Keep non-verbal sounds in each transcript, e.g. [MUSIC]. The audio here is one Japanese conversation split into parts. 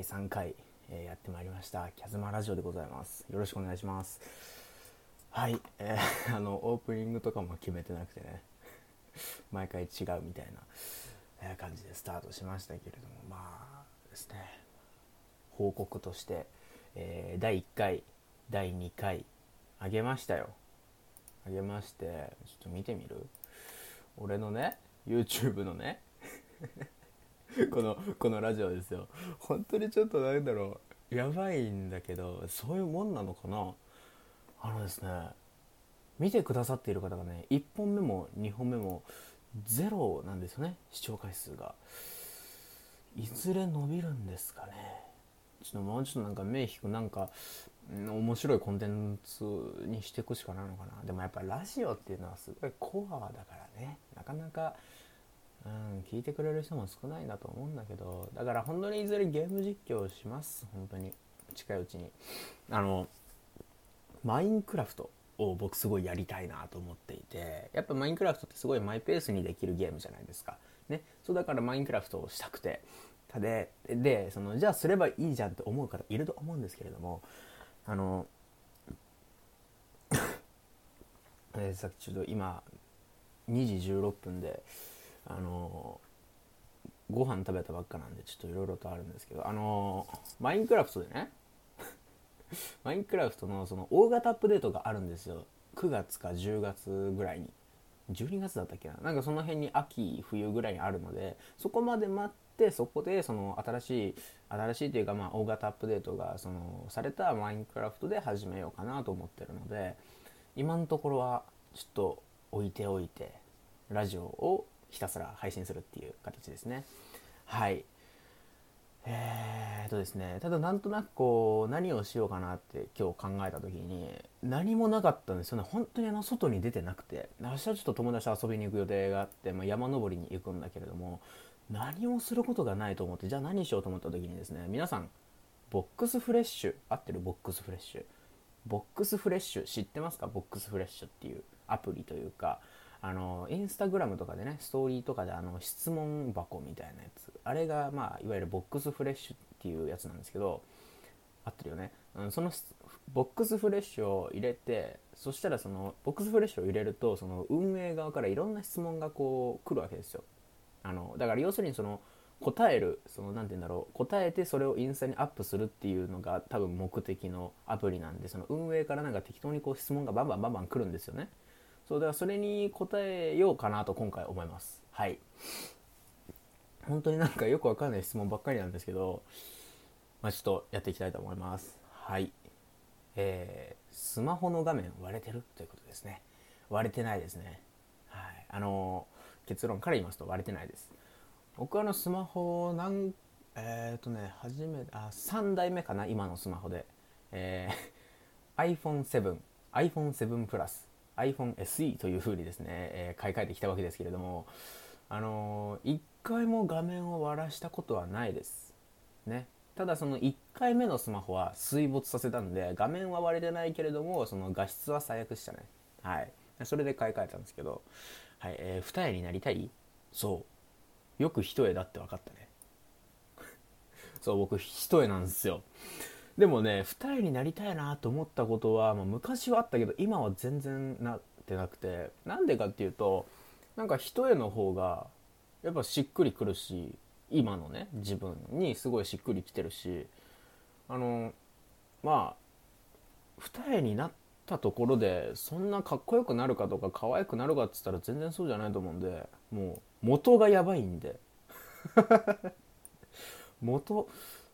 第3回、えーやってまいりました。キャズマラジオでございます。よろしくお願いします。はい、えー [LAUGHS] あのオープニングとかも決めてなくてね。[LAUGHS] 毎回違うみたいな、え感じでスタートしましたけれども。まあですね。報告として、えー第1回第2回あげましたよ。あげましてちょっと見てみる？俺のね YouTube のね。[LAUGHS] [LAUGHS] このこのラジオですよ。本当にちょっとなんだろう。やばいんだけどそういうもんなのかな。あのですね見てくださっている方がね1本目も2本目もゼロなんですよね視聴回数が。いずれ伸びるんですかね。ちょっともうちょっとなんか目引くなんか面白いコンテンツにしていくしかないのかな。でもやっぱラジオっていうのはすごいコアだからね。なかなかうん、聞いてくれる人も少ないんだと思うんだけどだから本当にいずれゲーム実況します。本当に。近いうちに。あのマインクラフトを僕すごいやりたいなと思っていてやっぱマインクラフトってすごいマイペースにできるゲームじゃないですか。ね。そうだからマインクラフトをしたくて。たででそのじゃあすればいいじゃんって思う方いると思うんですけれどもあの [LAUGHS] えさっきちょっと今2時16分であのご飯食べたばっかなんでちょっといろいろとあるんですけどあのマインクラフトでね [LAUGHS] マインクラフトのその大型アップデートがあるんですよ。9月か10月ぐらいに。12月だったっけな？なんかその辺に秋冬ぐらいにあるのでそこまで待ってそこでその新しい新しいというかまあ大型アップデートがそのされたマインクラフトで始めようかなと思ってるので今のところはちょっと置いておいてラジオをひたすら配信するっていう形ですね。はい。えーとですねただなんとなくこう何をしようかなって今日考えた時に何もなかったんですよね。本当にあの外に出てなくて。明日ちょっと友達と遊びに行く予定があって、まあ、山登りに行くんだけれども何もすることがないと思ってじゃあ何しようと思った時にですね皆さんボックスフレッシュ合ってる？ボックスフレッシュ。ボックスフレッシュ知ってますか？ボックスフレッシュっていうアプリというか。あのインスタグラムとかでねストーリーとかであの質問箱みたいなやつ。あれがまあいわゆるボックスフレッシュっていうやつなんですけど合ってるよね、うん、そのボックスフレッシュを入れてそしたらそのボックスフレッシュを入れるとその運営側からいろんな質問がこう来るわけですよ。あのだから要するにその答えるその何て言うんだろう答えてそれをインスタにアップするっていうのが多分目的のアプリなんでその運営からなんか適当にこう質問がバンバンバンバン来るんですよね。そうだからそれに答えようかなと今回思います。はい。本当になんかよくわかんない質問ばっかりなんですけどまあちょっとやっていきたいと思います。はい。えー、スマホの画面割れてるということですね。割れてないですね。はい。あの結論から言いますと割れてないです。僕あのスマホなんえっ、とね初めあ3代目かな今のスマホで、えー iPhone7 iPhone7 プラス iPhone SE という風にですね、えー買い替えてきたわけですけれどもあのー一回も画面を割らしたことはないです。ね。ただその1回目のスマホは水没させたんで画面は割れてないけれどもその画質は最悪でしたね。はい。それで買い替えたんですけど、はいえー二重になりたい？そう。よく一重だって分かったね。[LAUGHS] そう僕一重なんですよ。でもね二重になりたいなと思ったことは、まあ、昔はあったけど今は全然なってなくて。なんでかっていうとなんか一重の方がやっぱしっくりくるし今のね自分にすごいしっくりきてるしあのまあ二重になったところでそんなかっこよくなるかとか可愛くなるかっつったら全然そうじゃないと思うんでもう元がやばいんで。[LAUGHS] 元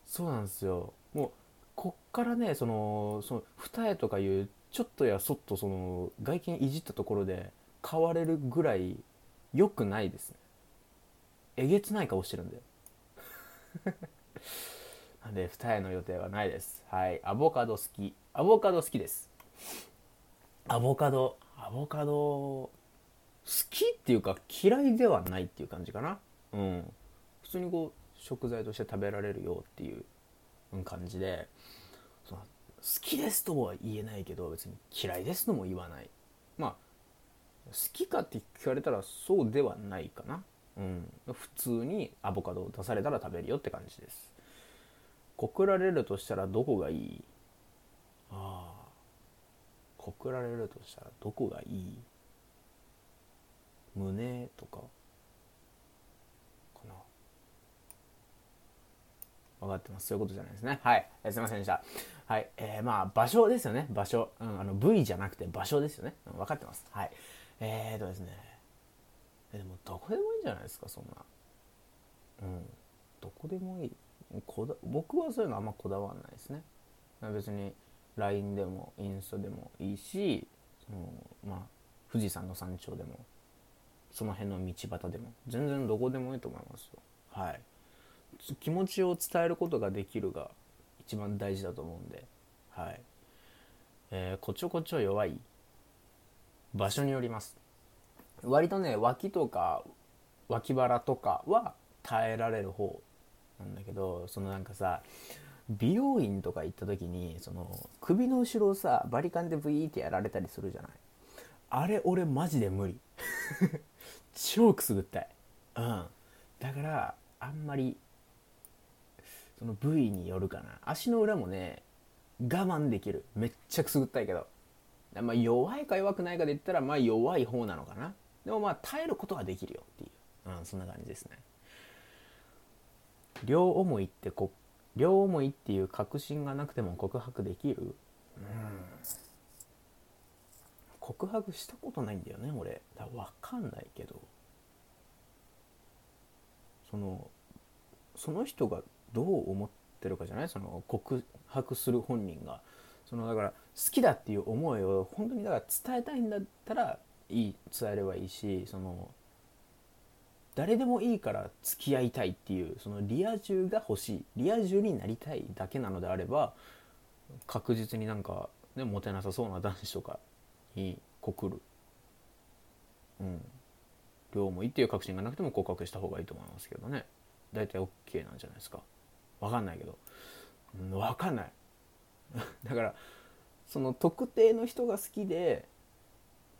そうなんですよ。もうこっからねそのその二重とかいうちょっとやそっとその外見いじったところで変われるぐらい良くないですね。えげつない顔してるんで。[LAUGHS] なんで二重の予定はないです。はい。アボカド好き。アボカド好きです。アボカドアボカド好きっていうか嫌いではないっていう感じかな。うん。普通にこう食材として食べられるよっていう感じでその好きですとは言えないけど別に嫌いですとも言わない。まあ好きかって聞かれたらそうではないかな。うん。普通にアボカドを出されたら食べるよって感じです。告られるとしたらどこがいい？ああ。告られるとしたらどこがいい？胸とかかな分かってます。そういうことじゃないですね。はい、えー、すいませんでした。はい。えー、まあ場所ですよね。場所、うん、あの部位じゃなくて場所ですよね、うん、分かってます。はい。えーとですね。えでもどこでもいいんじゃないですかそんな。うん。どこでもいい。こだ僕はそういうのあんまこだわらないですね。別に LINE でもインスタでもいいしそのまあ富士山の山頂でもその辺の道端でも。全然どこでもいいと思いますよ。はい。気持ちを伝えることができるが一番大事だと思うんで。はい。えー、こちょこちょ弱い。場所によります。割とね脇とか脇腹とかは耐えられる方なんだけどそのなんかさ美容院とか行った時にその首の後ろをさバリカンでブイーってやられたりするじゃない。あれ俺マジで無理。[LAUGHS] 超くすぐったい。うん。だからあんまりその部位によるかな。足の裏もね我慢できる。めっちゃくすぐったいけど。まあ弱いか弱くないかで言ったらまあ弱い方なのかな。でもまあ耐えることはできるよっていう、うん、そんな感じですね。両思いってこ両思いっていう確信がなくても告白できる？うん。告白したことないんだよね俺。だ分かんないけど。そのその人がどう思ってるかじゃないその告白する本人がそのだから好きだっていう思いを本当にだから伝えたいんだったらいい伝えればいいしその誰でもいいから付き合いたいっていうそのリア充が欲しいリア充になりたいだけなのであれば確実になんか、ね、モテなさそうな男子とかに告るうん両思いっていう確信がなくても告白した方がいいと思いますけどね。大体 OK なんじゃないですか。分かんないけど、うん、分かんない [LAUGHS] だからその特定の人が好きで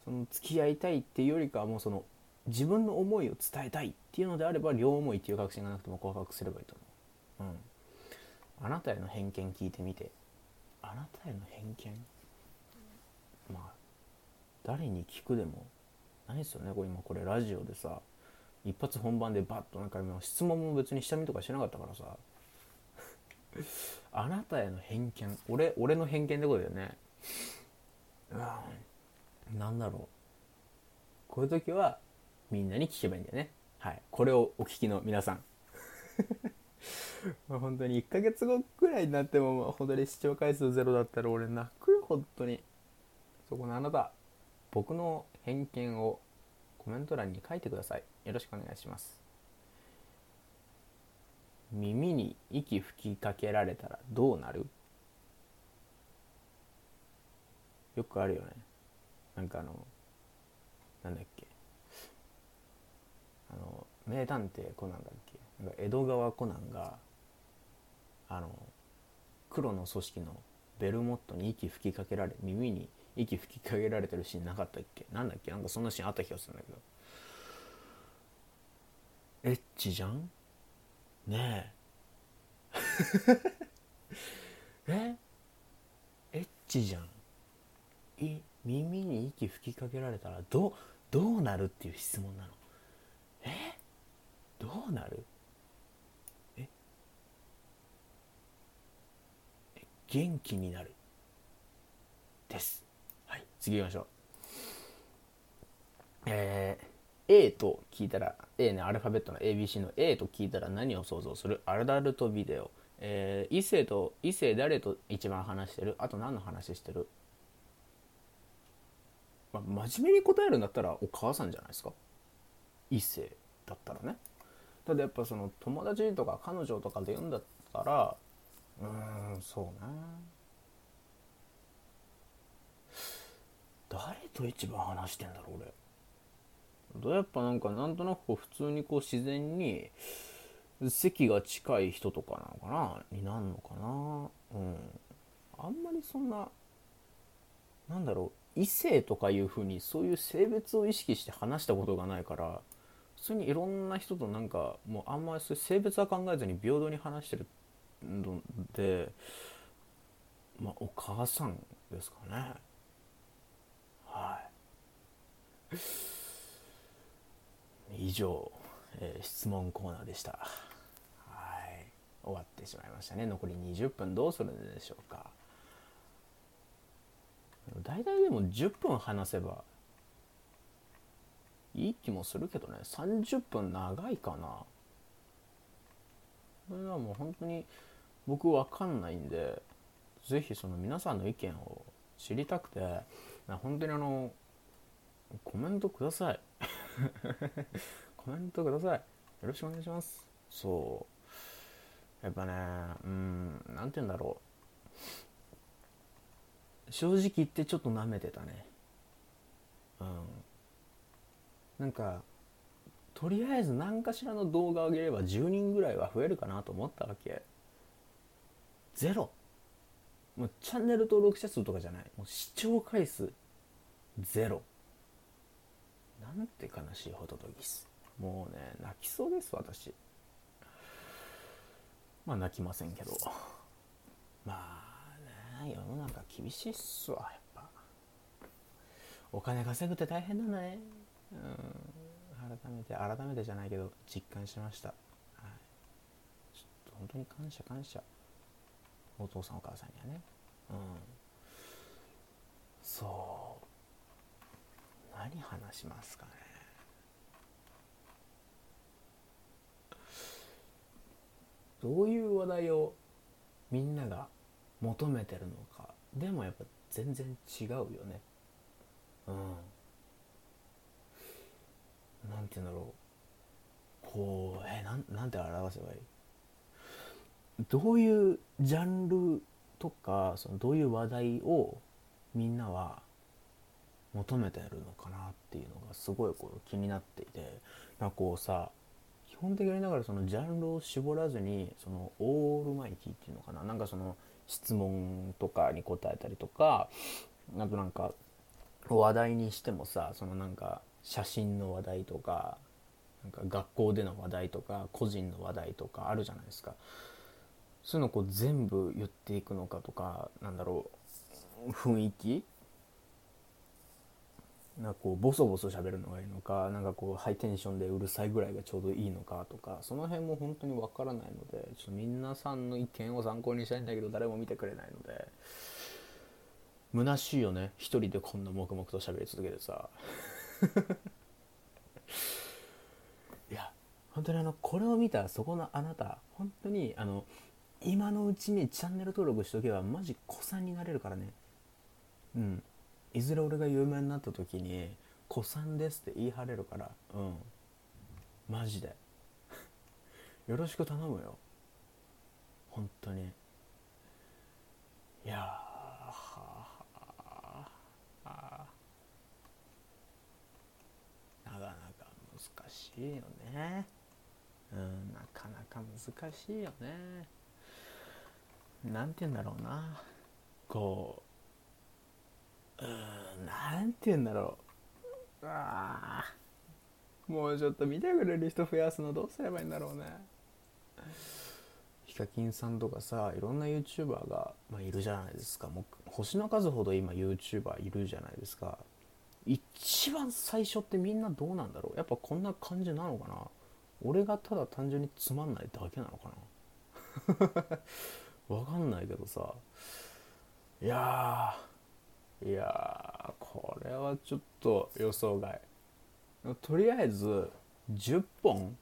その付き合いたいっていうよりかはもうその自分の思いを伝えたいっていうのであれば両思いっていう確信がなくても告白すればいいと思う。うん。あなたへの偏見聞いてみて。あなたへの偏見？まあ、誰に聞くでもないですよね。これ今これラジオでさ、一発本番でバッとなんか質問も別に下見とかしてなかったからさ。あなたへの偏見。俺、俺の偏見ってことだよね。うん。なんだろう。こういう時は、みんなに聞けばいいんだよね。はい。これをお聞きの皆さん。ま [LAUGHS] あ本当に1ヶ月後くらいになっても、本当に視聴回数ゼロだったら俺泣くよ、本当に。そこのあなた、僕の偏見をコメント欄に書いてください。よろしくお願いします。耳に息吹きかけられたらどうなる？よくあるよね。なんかあの、なんだっけ。あの名探偵コナンだっけ？なんか江戸川コナンがあの黒の組織のベルモットに息吹きかけられ耳に息吹きかけられてるシーンなかったっけ？なんだっけ？なんかそんなシーンあった気がするんだけど。エッチじゃん？ねえ。[LAUGHS] え？エッチじゃん。い耳に息吹きかけられたらどどうなるっていう質問なの？え？どうなる？え？元気になる。です。はい次行きましょう。え、A と聞いたら A ねアルファベットの ABC の A と聞いたら何を想像する？アダルトビデオ、えー、異性と異性誰と一番話してる？あと何の話してる、まあ、真面目に答えるんだったらお母さんじゃないですか。異性だったらね。ただやっぱその友達とか彼女とかで読んだったらうんそうね。誰と一番話してんだろう俺。やっぱなんかなんとなくこう普通にこう自然に席が近い人とかなのかな？になるのかな？うん。あんまりそんななんだろう異性とかいうふうにそういう性別を意識して話したことがないから普通にいろんな人となんかもうあんまり性別は考えずに平等に話してるのでまあお母さんですかね。はい。以上、えー、質問コーナーでした。はい。終わってしまいましたね。残り20分どうするんでしょうか。大体でも10分話せばいい気もするけどね。30分長いかな。それはもう本当に僕わかんないんで是非その皆さんの意見を知りたくて本当にあのコメントください。[LAUGHS] コメントください。よろしくお願いします。そう。やっぱねうん何て言うんだろう。正直言ってちょっと舐めてたね。うん。なんかとりあえず何かしらの動画を上げれば10人ぐらいは増えるかなと思ったわけ。ゼロ。もうチャンネル登録者数とかじゃない。もう視聴回数ゼロ。なんて悲しいほどどぎすもうね泣きそうです私。まあ泣きませんけど。まあね世の中厳しいっすわやっぱ。お金稼ぐって大変だね。うん。改めて改めてじゃないけど実感しました、はい、ちょっと本当に感謝感謝。お父さんお母さんにはね。うん。そう。何話しますかね。どういう話題をみんなが求めてるのか。でもやっぱ全然違うよね。うん。なんて言うんだろう。こうえなんなんて表せばいい？どういうジャンルとかそのどういう話題をみんなは求めてるのかなっていうのがすごいこう気になっていてなんかこうさ基本的にだからそのジャンルを絞らずにそのオールマイティっていうのかななんかその質問とかに答えたりとかあとなんか話題にしてもさそのなんか写真の話題とかなんか学校での話題とか個人の話題とかあるじゃないですか。そういうのこう全部言っていくのかとかなんだろう雰囲気なんかこうボソボソ喋るのがいいのかなんかこうハイテンションでうるさいぐらいがちょうどいいのかとかその辺も本当にわからないのでちょっと皆さんの意見を参考にしたいんだけど誰も見てくれないので虚しいよね。一人でこんな黙々と喋り続けてさ。[LAUGHS] いや本当にあのこれを見たそこのあなた本当にあの今のうちにチャンネル登録しとけばマジ子さんになれるからね。うん。いずれ俺が有名になった時に「子さんです」って言い張れるからうん。マジで。[LAUGHS] よろしく頼むよ。本当に。いやはあなかなか難しいよね。うんなかなか難しいよね。なんて言うんだろうな。こううんなんて言うんだろう。あもうちょっと見てくれる人増やすのどうすればいいんだろうね。ヒカキンさんとかさいろんな YouTuber が、まあ、いるじゃないですか。もう星の数ほど今 YouTuber いるじゃないですか。一番最初ってみんなどうなんだろう。やっぱこんな感じなのかな。俺がただ単純につまんないだけなのかな。[LAUGHS] わかんないけどさ。いやいやこれはちょっと予想外。とりあえず10本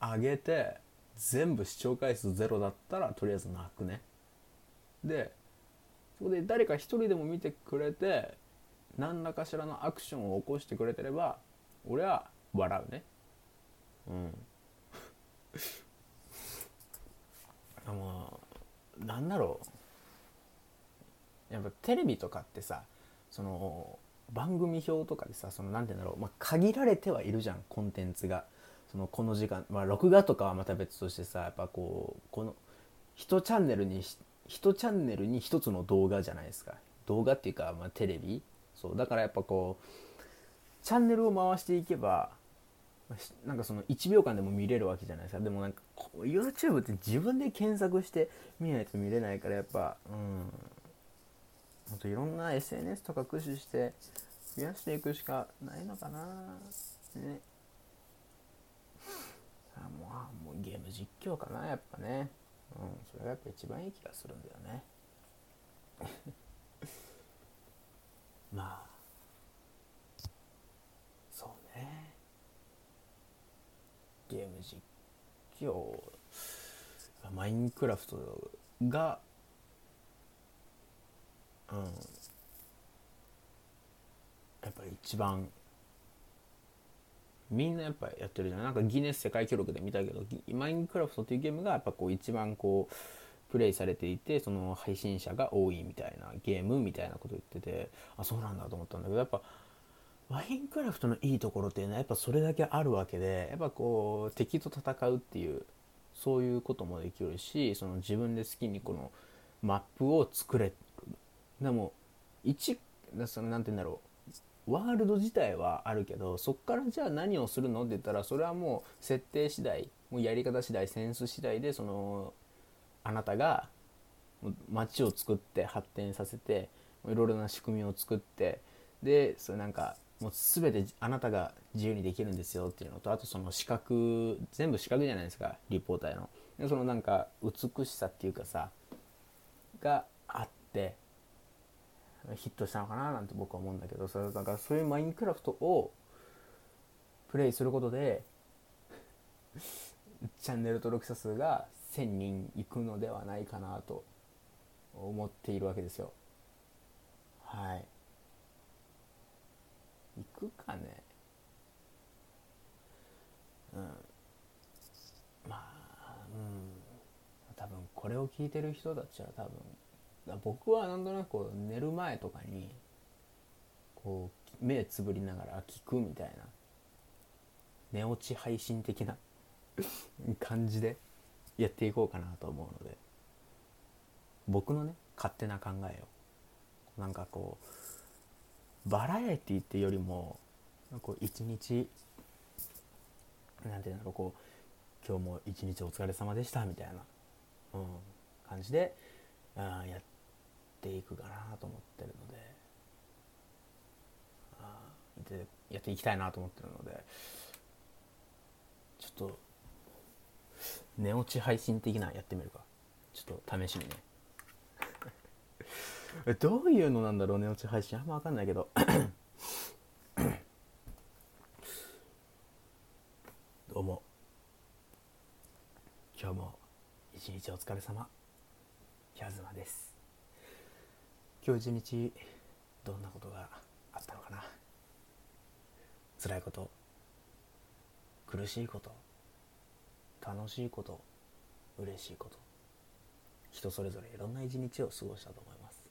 上げて全部視聴回数ゼロだったらとりあえず泣くね。でそこで誰か一人でも見てくれて何らかしらのアクションを起こしてくれてれば俺は笑うね。うん。[LAUGHS] あのなんだろう。やっぱテレビとかってさその番組表とかでさその何て言うんだろう、まあ、限られてはいるじゃんコンテンツが。そのこの時間まあ録画とかはまた別としてさやっぱこうこの1チャンネルに1チャンネルに1つの動画じゃないですか。動画っていうか、まあ、テレビ。そうだからやっぱこうチャンネルを回していけばなんかその1秒間でも見れるわけじゃないですか。でもなんか YouTube って自分で検索して見ないと見れないからやっぱうん。ほんといろんな SNS とか駆使して増やしていくしかないのかな。ね。あもうもうゲーム実況かなやっぱね。うんそれがやっぱ一番いい気がするんだよね。[LAUGHS] まあ。そうね。ゲーム実況。マインクラフトがうん。やっぱり一番みんなやっぱやってるじゃん。なんかギネス世界記録で見たけどマインクラフトっていうゲームがやっぱこう一番こうプレイされていてその配信者が多いみたいなゲームみたいなこと言っててあそうなんだと思ったんだけどやっぱマインクラフトのいいところっていうのはやっぱそれだけあるわけでやっぱこう敵と戦うっていうそういうこともできるしその自分で好きにこのマップを作れでも1そのなんて言うんだろう。ワールド自体はあるけどそっからじゃあ何をするのって言ったらそれはもう設定次第もうやり方次第センス次第でそのあなたが街を作って発展させていろいろな仕組みを作ってでそれなんかもう全てあなたが自由にできるんですよっていうのとあとその資格全部資格じゃないですかリポーターの。でそのなんか美しさっていうかさがあってヒットしたのかななんて僕は思うんだけどそれだからそういうマインクラフトをプレイすることで [LAUGHS] チャンネル登録者数が1000人いくのではないかなと思っているわけですよ。はい。行くかね。うん。まあうん。多分これを聞いてる人たちは多分僕はなんとなく寝る前とかにこう目つぶりながら聞くみたいな寝落ち配信的な [LAUGHS] 感じでやっていこうかなと思うので僕のね勝手な考えをなんかこうバラエティってよりもこう一日なんていうんだろうこう今日も一日お疲れ様でしたみたいな、うん、感じであやっていくかなと思ってるので。あでやっていきたいなと思ってるので。ちょっと寝落ち配信的なやってみるか。ちょっと試しにね。どういうのなんだろう寝落ち配信あんま分かんないけど。[COUGHS] どうも。今日も一日お疲れ様。キャズマです。今日一日どんなことがあったのかな。辛いこと苦しいこと楽しいこと嬉しいこと人それぞれいろんな一日を過ごしたと思います。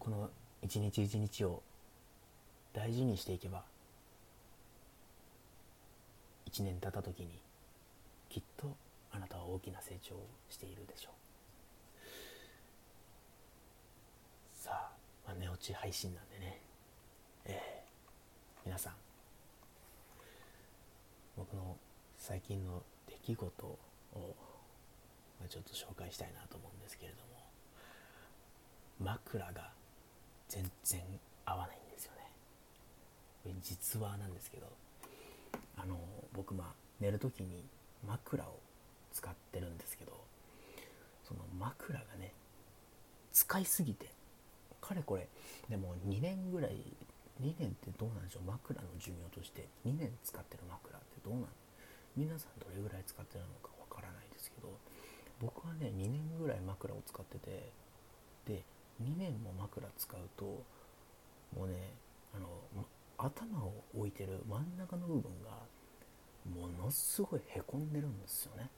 この一日一日を大事にしていけば一年経った時にきっとあなたは大きな成長をしているでしょうさ寝落ち配信なんでね。えー、皆さん僕の最近の出来事を、ま、ちょっと紹介したいなと思うんですけれども枕が全然合わないんですよね。実話なんですけどあの僕まあ寝る時に枕を使ってるんですけどその枕がね使いすぎてかれこれでも2年ぐらい2年ってどうなんでしょう？枕の寿命として。2年使ってる枕ってどうなの皆さんどれぐらい使ってるのかわからないですけど僕はね2年ぐらい枕を使っててで2年も枕使うともうねあの頭を置いてる真ん中の部分がものすごいへこんでるんですよね。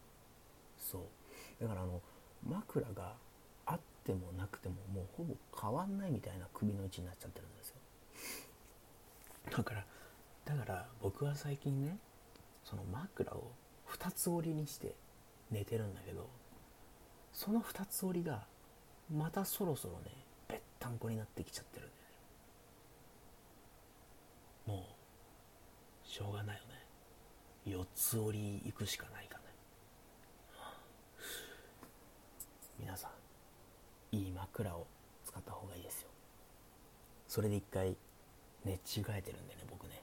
そう。だからあの枕がてもなくてももうほぼ変わんないみたいな首の位置になっちゃってるんですよ。だからだから僕は最近ねその枕を2つ折りにして寝てるんだけどその2つ折りがまたそろそろねぺったんこになってきちゃってるんだよね。もうしょうがないよね。四つ折り行くしかないかね。皆さんいい枕を使った方がいいですよ。それで一回寝違えてるんでね僕ね。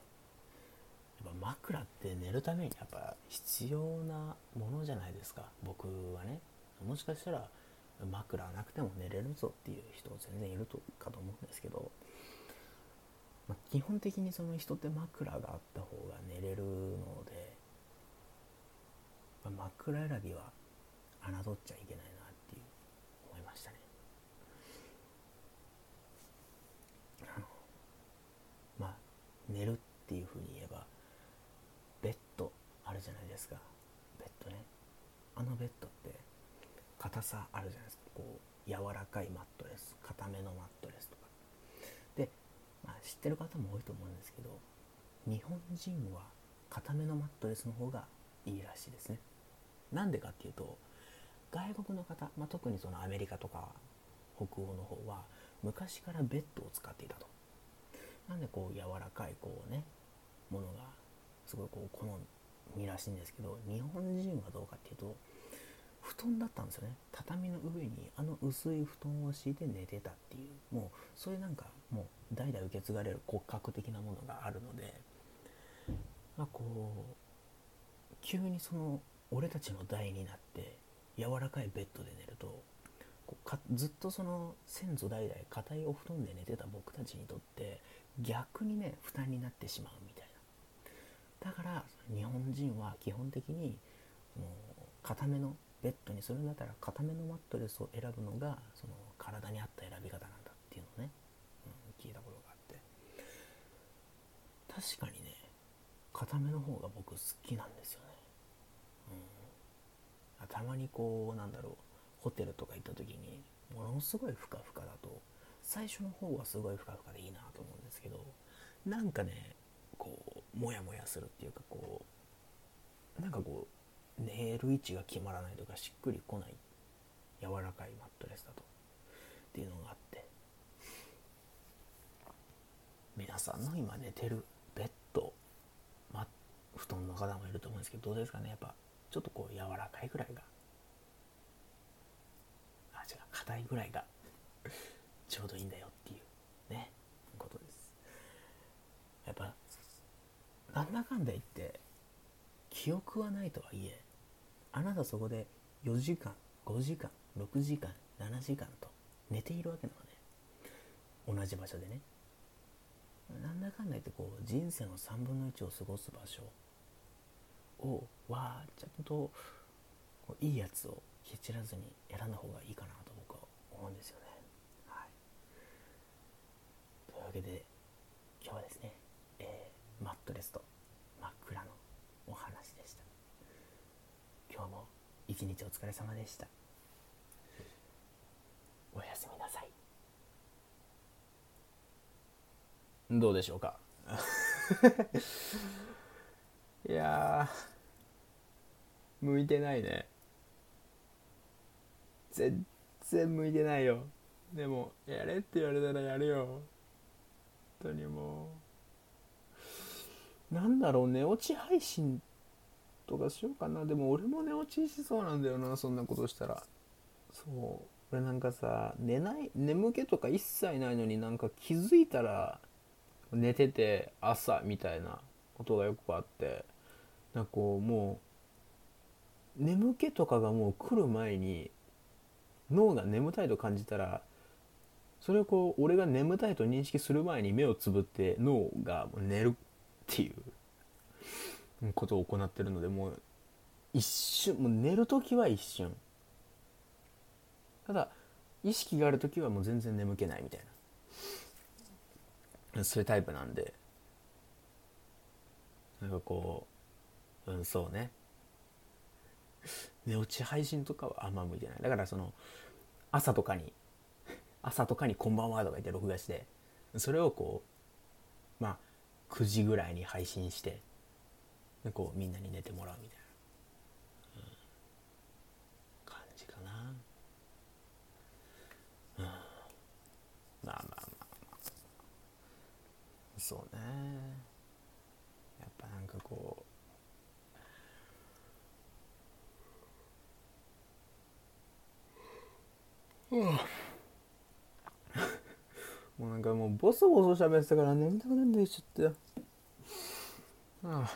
やっぱ枕って寝るためにやっぱ必要なものじゃないですか。僕はね。もしかしたら枕なくても寝れるぞっていう人全然いるとかと思うんですけど、まあ、基本的にその人って枕があった方が寝れるので、ま、枕選びは侮っちゃいけないましたねまあ寝るっていうふうに言えばベッドあるじゃないですか。ベッドね。あのベッドって硬さあるじゃないですか。こう柔らかいマットレス硬めのマットレスとか。で、まあ、知ってる方も多いと思うんですけど日本人は硬めのマットレスの方がいいらしいですね。なんでかっていうと外国の方、まあ、特にそのアメリカとか北欧の方は昔からベッドを使っていたと。なんでこう柔らかいこうねものがすごいこう好みらしいんですけど日本人はどうかっていうと布団だったんですよね。畳の上にあの薄い布団を敷いて寝てたっていうもうそういうなんかもう代々受け継がれる骨格的なものがあるのでまあこう急にその俺たちの代になって柔らかいベッドで寝るとこうずっとその先祖代々硬いお布団で寝てた僕たちにとって逆にね負担になってしまうみたいな。だから日本人は基本的にもう硬めのベッドにするんだったら硬めのマットレスを選ぶのがその体に合った選び方なんだっていうのをね、うん、聞いたことがあって。確かにね硬めの方が僕好きなんですよね、うん、たまにこうなんだろうホテルとか行った時にものすごいふかふかだと最初の方はすごいふかふかでいいなと思うんですけどなんかねこうモヤモヤするっていうかこうなんかこう寝る位置が決まらないとかしっくりこない柔らかいマットレスだと。っていうのがあって。皆さんの今寝てるベッド、ま、布団の方もいると思うんですけどどうですかね？やっぱちょっとこう柔らかいぐらいが。あ違う硬いぐらいが。ちょうどいいんだよっていうねことです。やっぱなんだかんだ言って記憶はないとはいえあなたそこで4時間5時間6時間7時間と寝ているわけなのね。同じ場所でね。なんだかんだ言ってこう人生の3分の1を過ごす場所をわーちゃんといいやつを蹴散らずに選んだ方がいいかなと僕は思うんですよね。はい、というわけで今日はですね、えー、マットレスと枕のお話でした。今日も一日お疲れ様でした。おやすみなさい。どうでしょうか？[LAUGHS] いや向いてないね全然向いてないよでもやれって言われたらやるよ当にもう。なんだろう寝落ち配信とかしようかな。でも俺も寝落ちしそうなんだよなそんなことしたら。そう。俺なんかさ寝ない眠気とか一切ないのになんか気づいたら寝てて朝みたいなことがよくあって。なんかこうもう眠気とかがもう来る前に脳が眠たいと感じたらそれをこう俺が眠たいと認識する前に目をつぶって脳が寝るっていうことを行ってるのでもう一瞬もう寝る時は一瞬。ただ意識がある時はもう全然眠けないみたいな。そういうタイプなんでなんかこううんそうね。[LAUGHS] 寝落ち配信とかはあんま向いてない。だからその朝とかに朝とかに「こんばんは」とか言って録画してそれをこうまあ9時ぐらいに配信してでこうみんなに寝てもらうみたいな、うん、感じかな。うん。まあまあまあまあ。そうね。やっぱなんかこうもうなんかもうボソボソ喋ってたから眠たくなってきちゃったああ。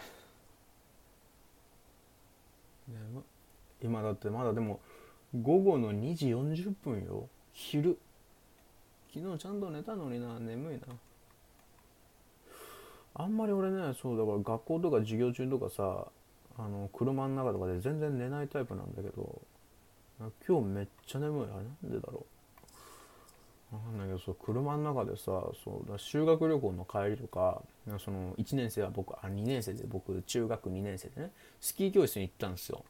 眠今だってまだでも午後の2時40分よ。昼。昨日ちゃんと寝たのにな。眠いな。あんまり俺ねそうだから学校とか授業中とかさあの車の中とかで全然寝ないタイプなんだけど今日めっちゃ眠い。あれなんでだろうわかんないけどそう車の中でさそうだ修学旅行の帰りとかその1年生は僕あ2年生で僕中学2年生でねスキー教室に行ったんですよ。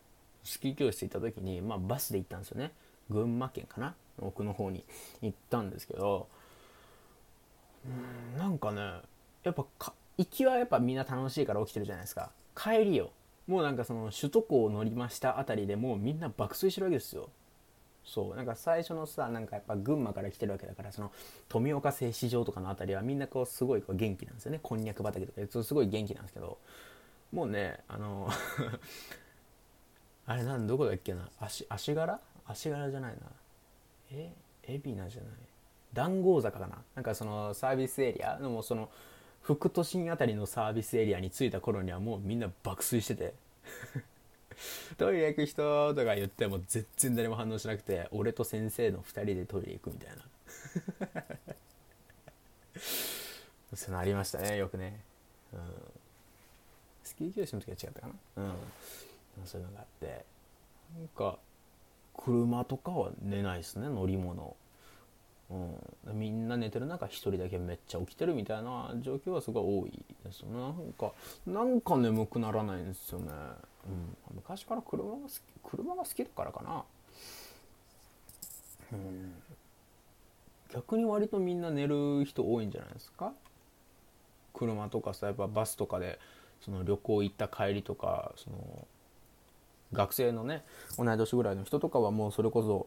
スキー教室行った時に、まあ、バスで行ったんですよね。群馬県かな？奥の方に行ったんですけどうんなんかねやっぱ行きはやっぱみんな楽しいから起きてるじゃないですか。帰りよ。もうなんかその首都高を乗りましたあたりでもうみんな爆睡してるわけですよ。そうなんか最初のさなんかやっぱ群馬から来てるわけだからその富岡製糸場とかの辺りはみんなこうすごいこう元気なんですよね。こんにゃく畑とかすごい元気なんですけどもうねあの [LAUGHS] あれなんどこだっけな？足足柄？足柄じゃないな。え海老名じゃない？談合坂かな？なんかそのサービスエリアでもその副都心あたりのサービスエリアに着いた頃にはもうみんな爆睡してて。トイレ行く人とか言っても全然誰も反応しなくて俺と先生の2人でトイレ行くみたいな。[LAUGHS] そういうのありましたねよくね、うん、スキー教師の時は違ったかな。うん。そういうのがあって。なんか車とかは寝ないですね乗り物うん、みんな寝てる中一人だけめっちゃ起きてるみたいな状況はすごい多いですよね。なんかなんか眠くならないんですよね、うん、昔から車が好き車が好きだからかな、うん、逆に割とみんな寝る人多いんじゃないですか？車とかさやっぱバスとかでその旅行行った帰りとかその学生のね同い年ぐらいの人とかはもうそれこそ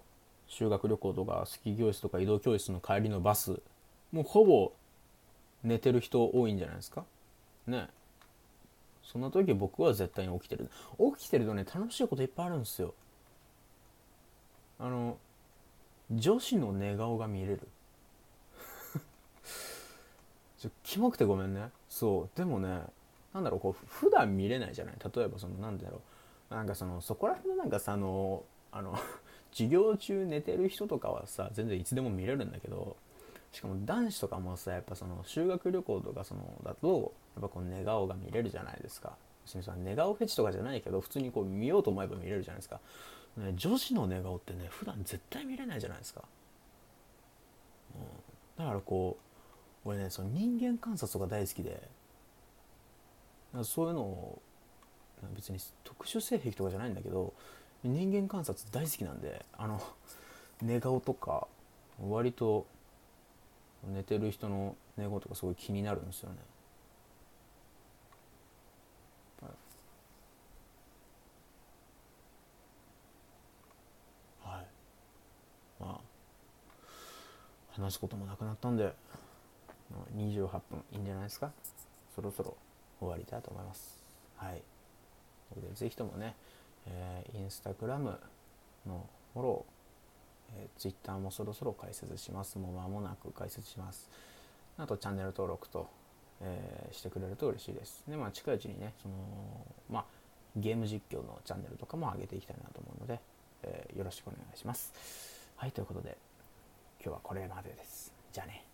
修学旅行とかスキー教室とか移動教室の帰りのバスもうほぼ寝てる人多いんじゃないですか？ね。そんな時僕は絶対に起きてる。起きてるとね楽しいこといっぱいあるんですよ。あの女子の寝顔が見れる。[LAUGHS] ちょキモくてごめんね。そう。でもねなんだろうこう普段見れないじゃない？例えばそのなんだろう。なんかそのそこら辺のなんかさあのあの授業中寝てる人とかはさ全然いつでも見れるんだけどしかも男子とかもさやっぱその修学旅行とかそのだとやっぱこう寝顔が見れるじゃないですか。別にさ寝顔フェチとかじゃないけど普通にこう見ようと思えば見れるじゃないですか、ね、女子の寝顔ってね普段絶対見れないじゃないですか、うん、だからこう俺ねその人間観察とか大好きでそういうのを別に特殊性癖とかじゃないんだけど人間観察大好きなんであの寝顔とか割と寝てる人の寝顔とかすごい気になるんですよね。はい。まあ話すこともなくなったんで28分いいんじゃないですかそろそろ終わりたいと思います。はい。のでぜひともね、えー、インスタグラムのフォロー、えー、ツイッターもそろそろ開設します。もう間もなく開設します。あとチャンネル登録と、えー、してくれると嬉しいです。で、まあ近いうちにね、その、まあゲーム実況のチャンネルとかも上げていきたいなと思うので、えー、よろしくお願いします。はい、ということで、今日はこれまでです。じゃあね。